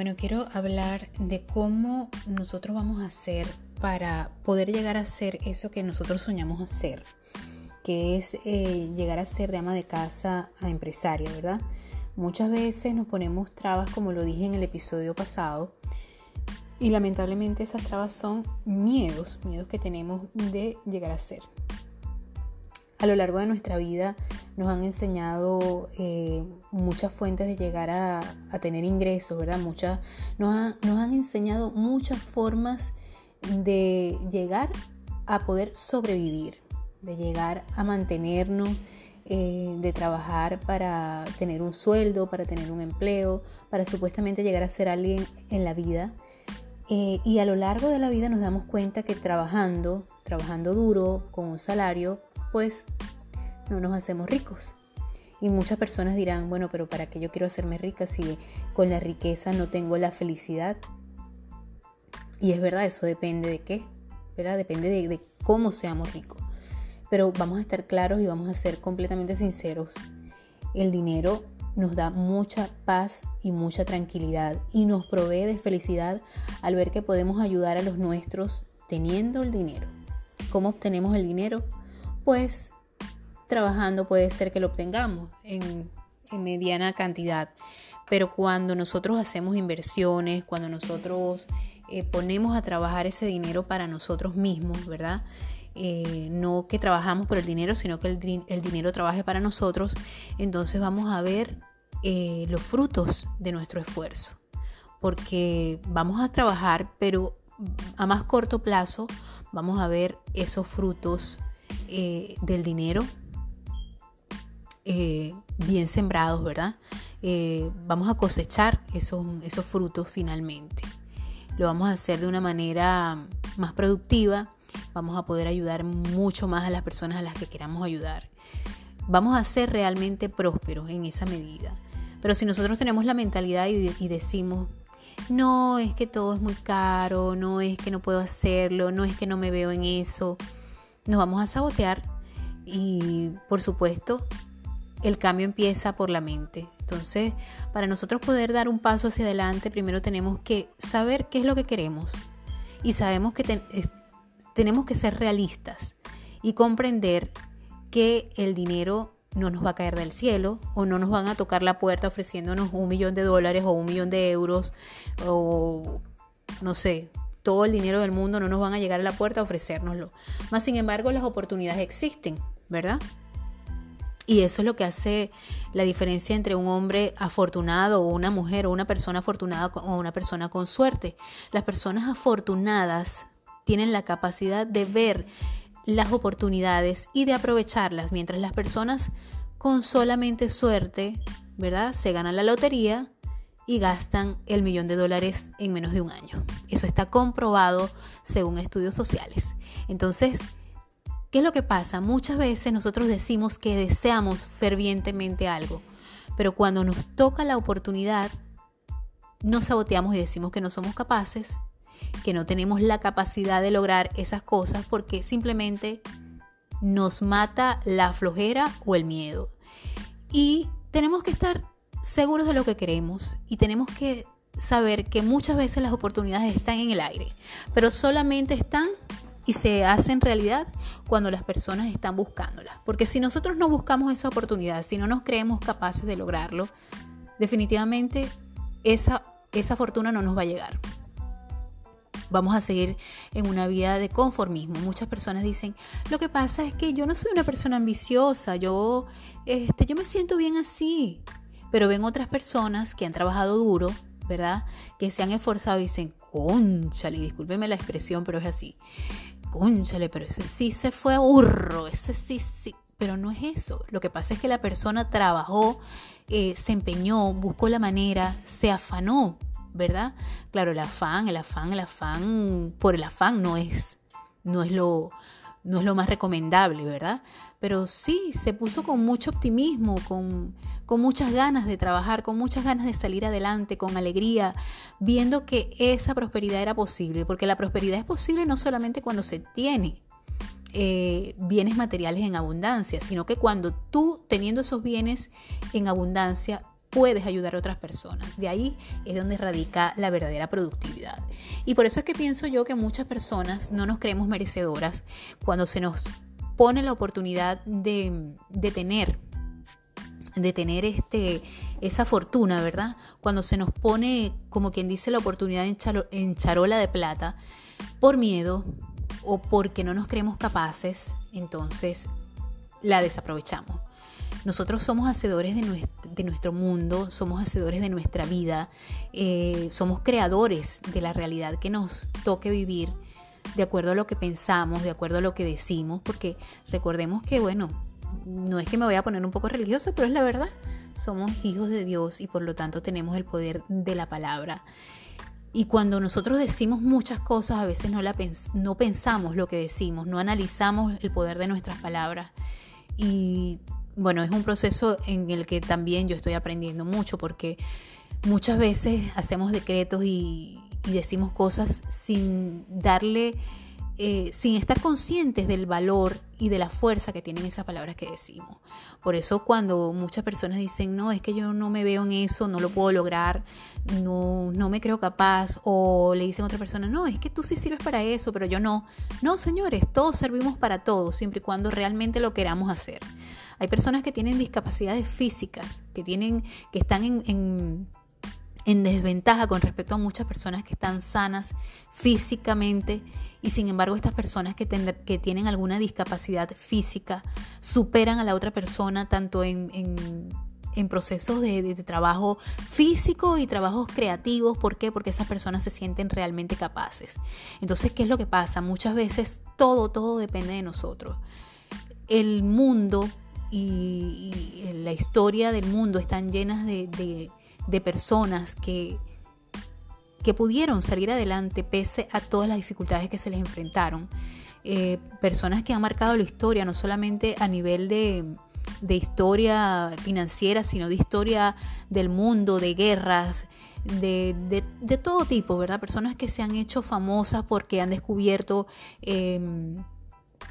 Bueno, quiero hablar de cómo nosotros vamos a hacer para poder llegar a ser eso que nosotros soñamos hacer, que es eh, llegar a ser de ama de casa a empresaria, ¿verdad? Muchas veces nos ponemos trabas, como lo dije en el episodio pasado, y lamentablemente esas trabas son miedos, miedos que tenemos de llegar a ser. A lo largo de nuestra vida nos han enseñado eh, muchas fuentes de llegar a, tener ingresos, ¿verdad? Muchas, nos, han enseñado muchas formas de llegar a poder sobrevivir, de llegar a mantenernos, eh, de trabajar para tener un sueldo, para tener un empleo, para supuestamente llegar a ser alguien en la vida. Eh, y a lo largo de la vida nos damos cuenta que trabajando, trabajando duro, con un salario, pues no nos hacemos ricos. Y muchas personas dirán, bueno, pero ¿para qué yo quiero hacerme rica si con la riqueza no tengo la felicidad? Y es verdad, eso depende de qué, ¿verdad? Depende de, de cómo seamos ricos. Pero vamos a estar claros y vamos a ser completamente sinceros. El dinero nos da mucha paz y mucha tranquilidad y nos provee de felicidad al ver que podemos ayudar a los nuestros teniendo el dinero. ¿Cómo obtenemos el dinero? Pues trabajando puede ser que lo obtengamos en, mediana cantidad. Pero cuando nosotros hacemos inversiones, cuando nosotros eh, ponemos a trabajar ese dinero para nosotros mismos, ¿verdad? Eh, no que trabajamos por el dinero, sino que el, dinero trabaje para nosotros, entonces vamos a ver eh, los frutos de nuestro esfuerzo. Porque vamos a trabajar, pero a más corto plazo vamos a ver esos frutos del dinero eh, bien sembrados, ¿verdad? Eh, vamos a cosechar esos, frutos finalmente. Lo vamos a hacer de una manera más productiva, vamos a poder ayudar mucho más a las personas a las que queramos ayudar. Vamos a ser realmente prósperos en esa medida. Pero si nosotros tenemos la mentalidad y, y decimos, no es que todo es muy caro, no es que no puedo hacerlo, no es que no me veo en eso, nos vamos a sabotear y por supuesto el cambio empieza por la mente. Entonces, para nosotros poder dar un paso hacia adelante, primero tenemos que saber qué es lo que queremos. Y sabemos que tenemos que ser realistas y comprender que el dinero no nos va a caer del cielo o no nos van a tocar la puerta ofreciéndonos un millón de dólares o un millón de euros o no sé, todo el dinero del mundo no nos van a llegar a la puerta a ofrecérnoslo. Más sin embargo, las oportunidades existen, ¿verdad? Y eso es lo que hace la diferencia entre un hombre afortunado o una mujer o una persona afortunada o una persona con suerte. Las personas afortunadas tienen la capacidad de ver las oportunidades y de aprovecharlas, mientras las personas con solamente suerte, ¿verdad? Se ganan la lotería y gastan el millón de dólares en menos de un año. Eso está comprobado según estudios sociales. Entonces, ¿Qué es lo que pasa? Muchas veces nosotros decimos que deseamos fervientemente algo, pero cuando nos toca la oportunidad, nos saboteamos y decimos que no somos capaces, que no tenemos la capacidad de lograr esas cosas porque simplemente nos mata la flojera o el miedo. Y tenemos que estar seguros de lo que queremos y tenemos que saber que muchas veces las oportunidades están en el aire, pero solamente están y se hacen realidad cuando las personas están buscándolas. Porque si nosotros no buscamos esa oportunidad, si no nos creemos capaces de lograrlo, definitivamente esa, esa fortuna no nos va a llegar. Vamos a seguir en una vida de conformismo. Muchas personas dicen, lo que pasa es que yo no soy una persona ambiciosa, yo, este, yo me siento bien así. Pero ven otras personas que han trabajado duro, ¿verdad? Que se han esforzado y dicen, conchale, discúlpeme la expresión, pero es así cónchale, pero ese sí se fue a burro, ese sí, sí. Pero no es eso. Lo que pasa es que la persona trabajó, eh, se empeñó, buscó la manera, se afanó, ¿verdad? Claro, el afán, el afán, el afán, por el afán no es, no es lo, no es lo más recomendable, ¿verdad? Pero sí, se puso con mucho optimismo, con, con muchas ganas de trabajar, con muchas ganas de salir adelante, con alegría, viendo que esa prosperidad era posible, porque la prosperidad es posible no solamente cuando se tiene eh, bienes materiales en abundancia, sino que cuando tú teniendo esos bienes en abundancia, puedes ayudar a otras personas. De ahí es donde radica la verdadera productividad. Y por eso es que pienso yo que muchas personas no nos creemos merecedoras cuando se nos pone la oportunidad de, de tener de tener este, esa fortuna, ¿verdad? Cuando se nos pone, como quien dice, la oportunidad en, charola de plata, por miedo o porque no nos creemos capaces, entonces la desaprovechamos. Nosotros somos hacedores de nuestro, mundo, somos hacedores de nuestra vida, eh, somos creadores de la realidad que nos toque vivir de acuerdo a lo que pensamos, de acuerdo a lo que decimos, porque recordemos que, bueno, no es que me voy a poner un poco religiosa, pero es la verdad. Somos hijos de Dios y por lo tanto tenemos el poder de la palabra. Y cuando nosotros decimos muchas cosas, a veces no, la no pensamos lo que decimos, no analizamos el poder de nuestras palabras. Y bueno, es un proceso en el que también yo estoy aprendiendo mucho porque muchas veces hacemos decretos y, y decimos cosas sin darle eh, sin estar conscientes del valor y de la fuerza que tienen esas palabras que decimos. Por eso cuando muchas personas dicen, no, es que yo no me veo en eso, no lo puedo lograr, no, no me creo capaz, o le dicen a otra persona, no, es que tú sí sirves para eso, pero yo no. No, señores, todos servimos para todos, siempre y cuando realmente lo queramos hacer. Hay personas que tienen discapacidades físicas, que, tienen, que están en en desventaja con respecto a muchas personas que están sanas físicamente y sin embargo estas personas que, que tienen alguna discapacidad física superan a la otra persona tanto en, en, procesos de, trabajo físico y trabajos creativos. ¿Por qué? Porque esas personas se sienten realmente capaces. Entonces, ¿qué es lo que pasa? Muchas veces todo, todo depende de nosotros. El mundo y, la historia del mundo están llenas de personas que, que pudieron salir adelante pese a todas las dificultades que se les enfrentaron. Eh, personas que han marcado la historia, no solamente a nivel de, de historia financiera, sino de historia del mundo, de guerras, de, de, todo tipo, ¿verdad? Personas que se han hecho famosas porque han descubierto em,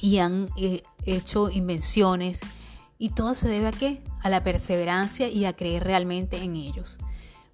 y han eh, hecho invenciones y todo se debe a qué? A la perseverancia y a creer realmente en ellos.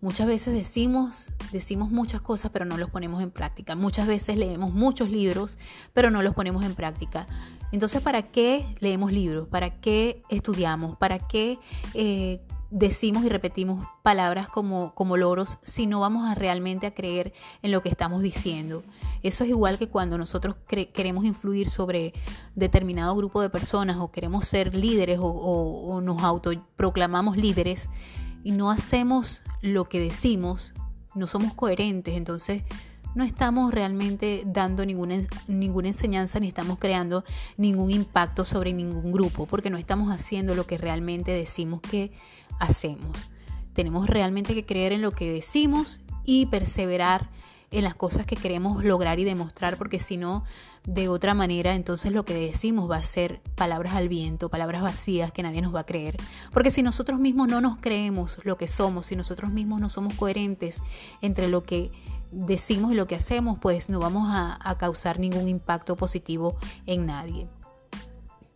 Muchas veces decimos, decimos muchas cosas, pero no los ponemos en práctica. Muchas veces leemos muchos libros, pero no los ponemos en práctica. Entonces, ¿para qué leemos libros? ¿Para qué estudiamos? ¿Para qué eh, decimos y repetimos palabras como, como loros si no vamos a realmente a creer en lo que estamos diciendo. Eso es igual que cuando nosotros queremos influir sobre determinado grupo de personas o queremos ser líderes o, o nos autoproclamamos líderes y no hacemos lo que decimos, no somos coherentes, entonces no estamos realmente dando ninguna, enseñanza ni estamos creando ningún impacto sobre ningún grupo, porque no estamos haciendo lo que realmente decimos que hacemos. Tenemos realmente que creer en lo que decimos y perseverar en las cosas que queremos lograr y demostrar, porque si no, de otra manera, entonces lo que decimos va a ser palabras al viento, palabras vacías que nadie nos va a creer. Porque si nosotros mismos no nos creemos lo que somos, si nosotros mismos no somos coherentes entre lo que decimos lo que hacemos, pues no vamos a, causar ningún impacto positivo en nadie.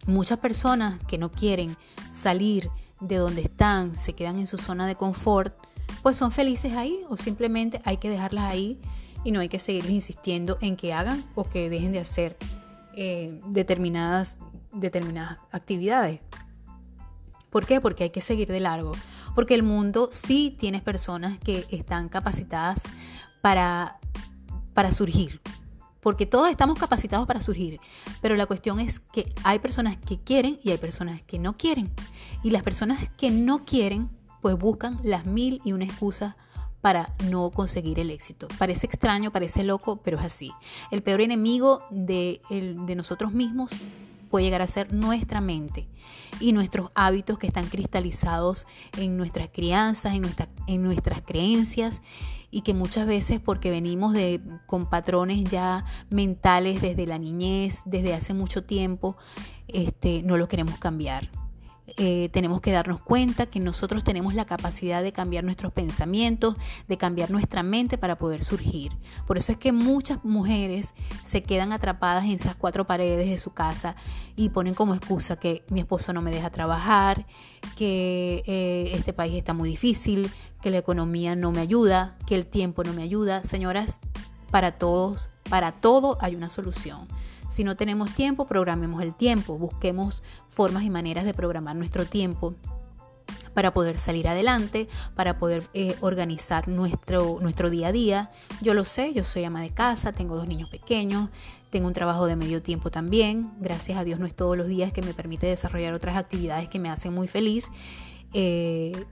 Muchas personas que no quieren salir de donde están, se quedan en su zona de confort, pues son felices ahí o simplemente hay que dejarlas ahí y no hay que seguirles insistiendo en que hagan o que dejen de hacer eh, determinadas, determinadas actividades. ¿Por qué? Porque hay que seguir de largo. Porque el mundo sí tiene personas que están capacitadas para, para surgir. Porque todos estamos capacitados para surgir. Pero la cuestión es que hay personas que quieren y hay personas que no quieren. Y las personas que no quieren, pues buscan las mil y una excusas para no conseguir el éxito. Parece extraño, parece loco, pero es así. El peor enemigo de, nosotros mismos puede llegar a ser nuestra mente y nuestros hábitos que están cristalizados en nuestras crianzas, en, en nuestras creencias y que muchas veces porque venimos de, con patrones ya mentales desde la niñez, desde hace mucho tiempo, este, no lo queremos cambiar. Eh, tenemos que darnos cuenta que nosotros tenemos la capacidad de cambiar nuestros pensamientos, de cambiar nuestra mente para poder surgir. Por eso es que muchas mujeres se quedan atrapadas en esas cuatro paredes de su casa y ponen como excusa que mi esposo no me deja trabajar, que eh, este país está muy difícil, que la economía no me ayuda, que el tiempo no me ayuda. Señoras, para todos, para todo hay una solución. Si no tenemos tiempo, programemos el tiempo, busquemos formas y maneras de programar nuestro tiempo para poder salir adelante, para poder eh, organizar nuestro, nuestro día a día. Yo lo sé, yo soy ama de casa, tengo dos niños pequeños, tengo un trabajo de medio tiempo también. Gracias a Dios no es todos los días que me permite desarrollar otras actividades que me hacen muy feliz. Eh,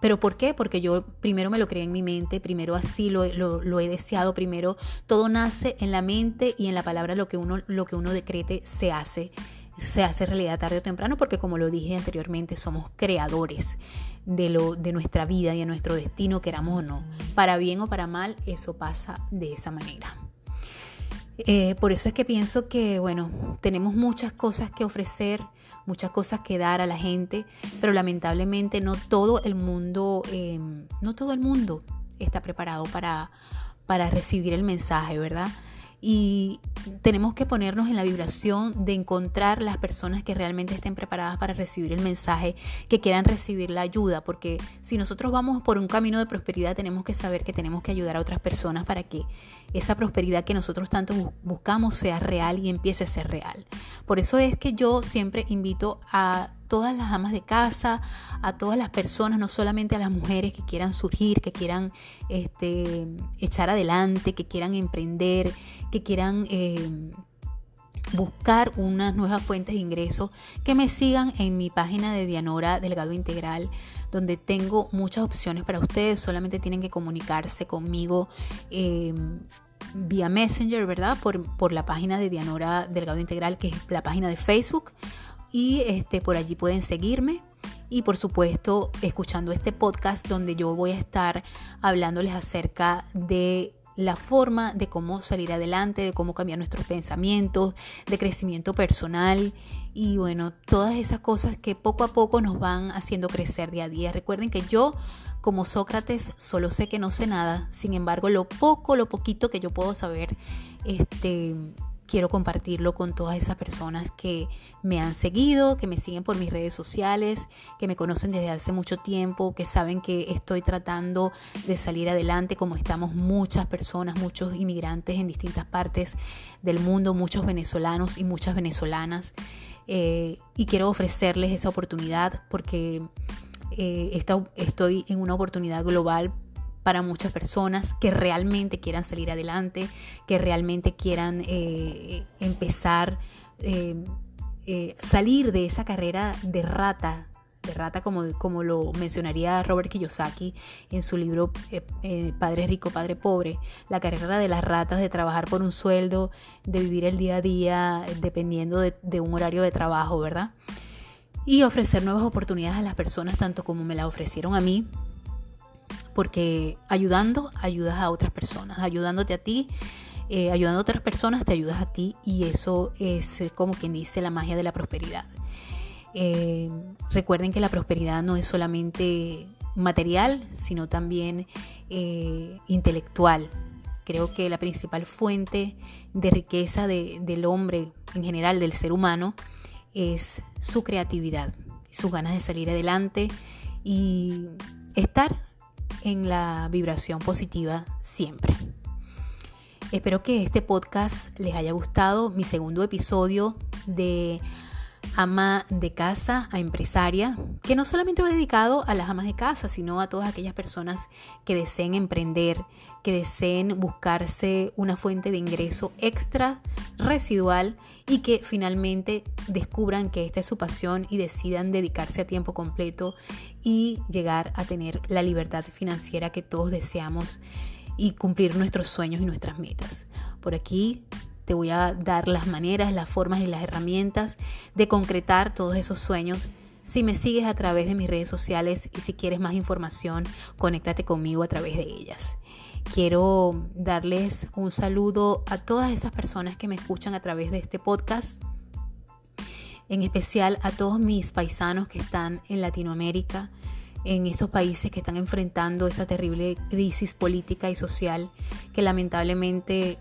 ¿Pero por qué? Porque yo primero me lo creé en mi mente, primero así lo, he deseado, primero todo nace en la mente y en la palabra lo que uno, lo que uno decrete se hace. Se hace realidad tarde o temprano porque como lo dije anteriormente, somos creadores de, lo, de nuestra vida y de nuestro destino, queramos o no. Para bien o para mal, eso pasa de esa manera. Eh, por eso es que pienso que, bueno, tenemos muchas cosas que ofrecer, muchas cosas que dar a la gente, pero lamentablemente no todo el mundo, em, no todo el mundo está preparado para, para recibir el mensaje, ¿verdad? Y tenemos que ponernos en la vibración de encontrar las personas que realmente estén preparadas para recibir el mensaje, que quieran recibir la ayuda, porque si nosotros vamos por un camino de prosperidad tenemos que saber que tenemos que ayudar a otras personas para que esa prosperidad que nosotros tanto buscamos sea real y empiece a ser real. Por eso es que yo siempre invito a todas las amas de casa, a todas las personas, no solamente a las mujeres que quieran surgir, que quieran este, echar adelante, que quieran emprender, que quieran eh, buscar unas nuevas fuentes de ingresos, que me sigan en mi página de Dianora Delgado Integral, donde tengo muchas opciones para ustedes. Solamente tienen que comunicarse conmigo. Eh, vía Messenger, ¿verdad? Por, por la página de Dianora Delgado Integral, que es la página de Facebook y este, por allí pueden seguirme y por supuesto escuchando este podcast donde yo voy a estar hablándoles acerca de la forma de cómo salir adelante, de cómo cambiar nuestros pensamientos, de crecimiento personal y bueno, todas esas cosas que poco a poco nos van haciendo crecer día a día. Recuerden que yo como Sócrates solo sé que no sé nada, sin embargo lo poco, lo poquito que yo puedo saber, este quiero compartirlo con todas esas personas que me han seguido, que me siguen por mis redes sociales, que me conocen desde hace mucho tiempo, que saben que estoy tratando de salir adelante como estamos muchas personas, muchos inmigrantes en distintas partes del mundo, muchos venezolanos y muchas venezolanas. Eh, y quiero ofrecerles esa oportunidad porque eh, estoy en una oportunidad global para muchas personas que realmente quieran salir adelante, que realmente quieran eh, empezar, eh, eh, salir de esa carrera de rata, de rata como, como lo mencionaría Robert Kiyosaki en su libro Padre Rico, Padre Pobre, la carrera de las ratas, de trabajar por un sueldo, de vivir el día a día dependiendo de, de un horario de trabajo, ¿verdad? Y ofrecer nuevas oportunidades a las personas, tanto como me las ofrecieron a mí, porque ayudando ayudas a otras personas, ayudándote a ti, eh, ayudando a otras personas te ayudas a ti y eso es eh, como quien dice la magia de la prosperidad. Eh, recuerden que la prosperidad no es solamente material, sino también intelectual. Creo que la principal fuente de riqueza del hombre en general, del ser humano, es su creatividad, sus ganas de salir adelante y estar en la vibración positiva siempre. Espero que este podcast les haya gustado, mi segundo episodio de ama de casa a empresaria, que no solamente va dedicado a las amas de casa, sino a todas aquellas personas que deseen emprender, que deseen buscarse una fuente de ingreso extra residual y que finalmente descubran que esta es su pasión y decidan dedicarse a tiempo completo y llegar a tener la libertad financiera que todos deseamos y cumplir nuestros sueños y nuestras metas. Por aquí te voy a dar las maneras, las formas y las herramientas de concretar todos esos sueños. Si me sigues a través de mis redes sociales y si quieres más información, conéctate conmigo a través de ellas. Quiero darles un saludo a todas esas personas que me escuchan a través de este podcast en especial a todos mis paisanos que están en Latinoamérica, en estos países que están enfrentando esta terrible crisis política y social que lamentablemente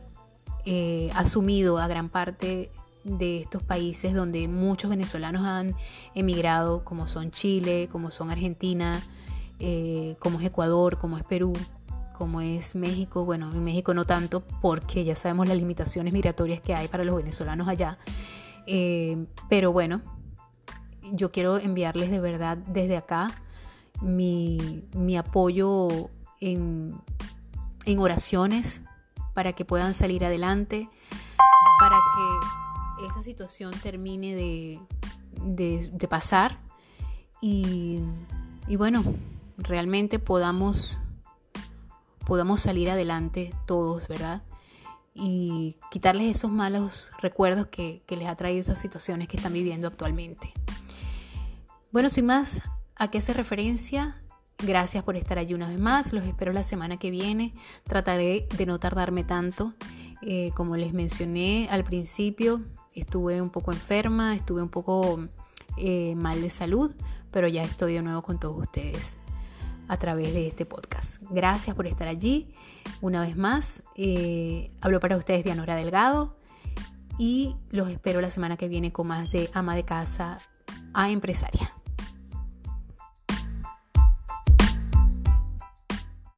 eh, ha sumido a gran parte de estos países donde muchos venezolanos han emigrado, como son Chile, como son Argentina, eh, como es Ecuador, como es Perú, como es México. Bueno, en México no tanto porque ya sabemos las limitaciones migratorias que hay para los venezolanos allá. Eh, pero bueno, yo quiero enviarles de verdad desde acá mi, apoyo en, oraciones para que puedan salir adelante, para que esa situación termine de, pasar y, y bueno, realmente podamos, podamos salir adelante todos, ¿verdad? Y quitarles esos malos recuerdos que, les ha traído esas situaciones que están viviendo actualmente. Bueno, sin más, ¿a qué hace referencia? Gracias por estar allí una vez más. Los espero la semana que viene. Trataré de no tardarme tanto. Eh, como les mencioné al principio, estuve un poco enferma, estuve un poco eh, mal de salud, pero ya estoy de nuevo con todos ustedes a través de este podcast. Gracias por estar allí. Una vez más, eh, hablo para ustedes Dianora Delgado y los espero la semana que viene con más de ama de casa a empresaria.